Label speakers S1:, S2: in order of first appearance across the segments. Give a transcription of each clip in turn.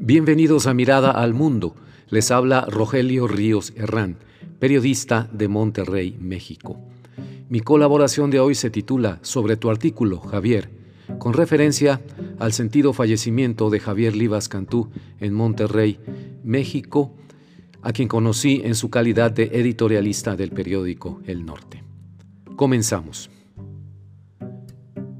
S1: Bienvenidos a Mirada al Mundo. Les habla Rogelio Ríos Herrán, periodista de Monterrey, México. Mi colaboración de hoy se titula Sobre tu artículo, Javier, con referencia al sentido fallecimiento de Javier Livas Cantú en Monterrey, México, a quien conocí en su calidad de editorialista del periódico El Norte. Comenzamos.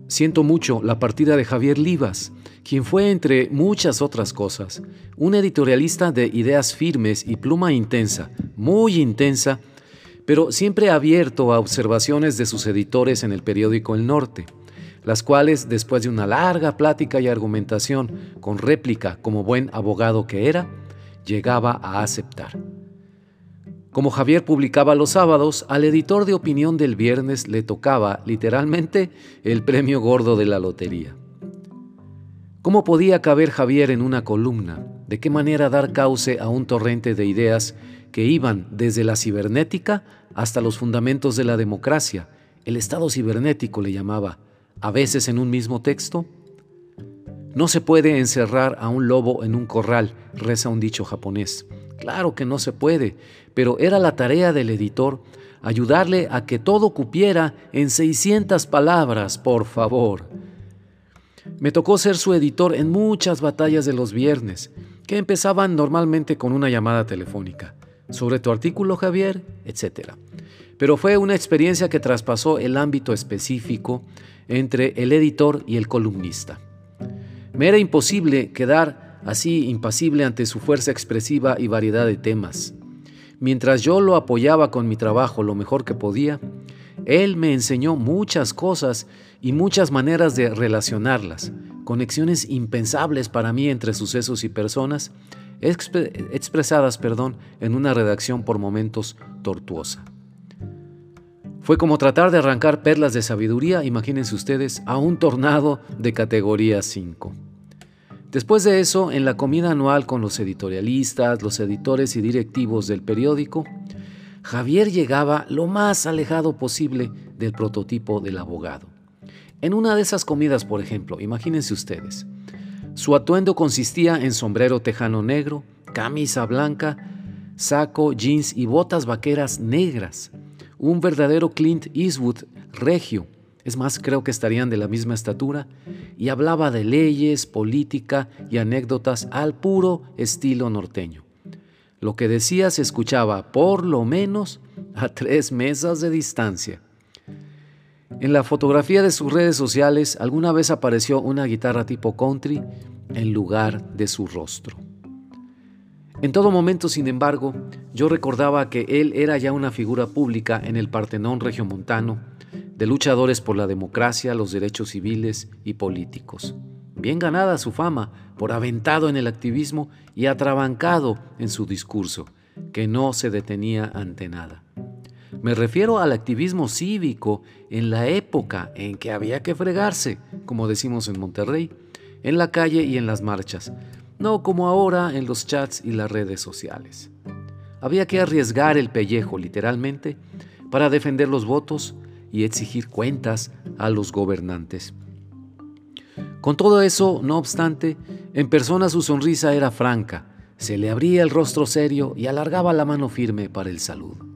S1: Siento mucho la partida de Javier Livas, quien fue, entre muchas otras cosas, un editorialista de ideas firmes y pluma intensa, muy intensa, pero siempre abierto a observaciones de sus editores en el periódico El Norte, las cuales, después de una larga plática y argumentación con réplica como buen abogado que era, llegaba a aceptar. Como Javier publicaba los sábados, al editor de opinión del viernes le tocaba, literalmente, el premio gordo de la lotería. ¿Cómo podía caber Javier en una columna? ¿De qué manera dar cauce a un torrente de ideas que iban desde la cibernética hasta los fundamentos de la democracia? El Estado cibernético le llamaba, a veces en un mismo texto. No se puede encerrar a un lobo en un corral, reza un dicho japonés. Claro que no se puede, pero era la tarea del editor ayudarle a que todo cupiera en 600 palabras, por favor. Me tocó ser su editor en muchas batallas de los viernes, que empezaban normalmente con una llamada telefónica, sobre tu artículo Javier, etc. Pero fue una experiencia que traspasó el ámbito específico entre el editor y el columnista. Me era imposible quedar así impasible ante su fuerza expresiva y variedad de temas. Mientras yo lo apoyaba con mi trabajo lo mejor que podía, él me enseñó muchas cosas y muchas maneras de relacionarlas, conexiones impensables para mí entre sucesos y personas, expresadas perdón, en una redacción por momentos tortuosa. Fue como tratar de arrancar perlas de sabiduría, imagínense ustedes, a un tornado de categoría 5. Después de eso, en la comida anual con los editorialistas, los editores y directivos del periódico, Javier llegaba lo más alejado posible del prototipo del abogado. En una de esas comidas, por ejemplo, imagínense ustedes, su atuendo consistía en sombrero tejano negro, camisa blanca, saco, jeans y botas vaqueras negras. Un verdadero Clint Eastwood regio. Es más, creo que estarían de la misma estatura. Y hablaba de leyes, política y anécdotas al puro estilo norteño. Lo que decía se escuchaba por lo menos a tres mesas de distancia. En la fotografía de sus redes sociales alguna vez apareció una guitarra tipo country en lugar de su rostro. En todo momento, sin embargo, yo recordaba que él era ya una figura pública en el Partenón regiomontano, de luchadores por la democracia, los derechos civiles y políticos. Bien ganada su fama por aventado en el activismo y atrabancado en su discurso, que no se detenía ante nada. Me refiero al activismo cívico en la época en que había que fregarse, como decimos en Monterrey, en la calle y en las marchas, no como ahora en los chats y las redes sociales. Había que arriesgar el pellejo, literalmente, para defender los votos y exigir cuentas a los gobernantes. Con todo eso, no obstante, en persona su sonrisa era franca, se le abría el rostro serio y alargaba la mano firme para el saludo.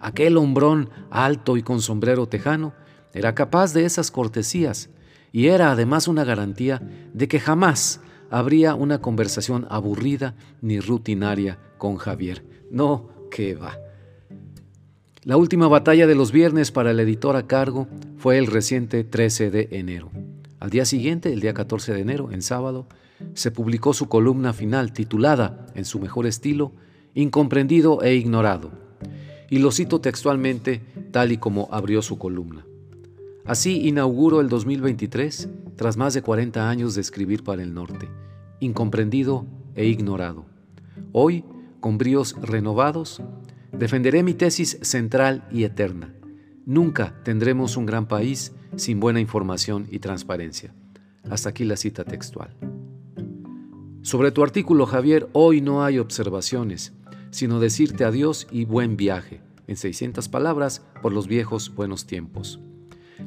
S1: Aquel hombrón alto y con sombrero tejano era capaz de esas cortesías y era además una garantía de que jamás habría una conversación aburrida ni rutinaria con Javier. No, que va. La última batalla de los viernes para el editor a cargo fue el reciente 13 de enero. Al día siguiente, el día 14 de enero, en sábado, se publicó su columna final titulada, en su mejor estilo, Incomprendido e Ignorado. Y lo cito textualmente tal y como abrió su columna. Así inauguro el 2023 tras más de 40 años de escribir para el norte, incomprendido e ignorado. Hoy, con bríos renovados, defenderé mi tesis central y eterna. Nunca tendremos un gran país sin buena información y transparencia. Hasta aquí la cita textual. Sobre tu artículo, Javier, hoy no hay observaciones, sino decirte adiós y buen viaje, en 600 palabras, por los viejos buenos tiempos.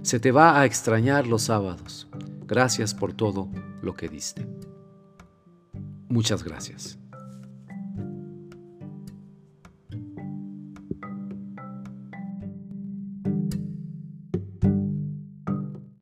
S1: Se te va a extrañar los sábados. Gracias por todo lo que diste. Muchas gracias.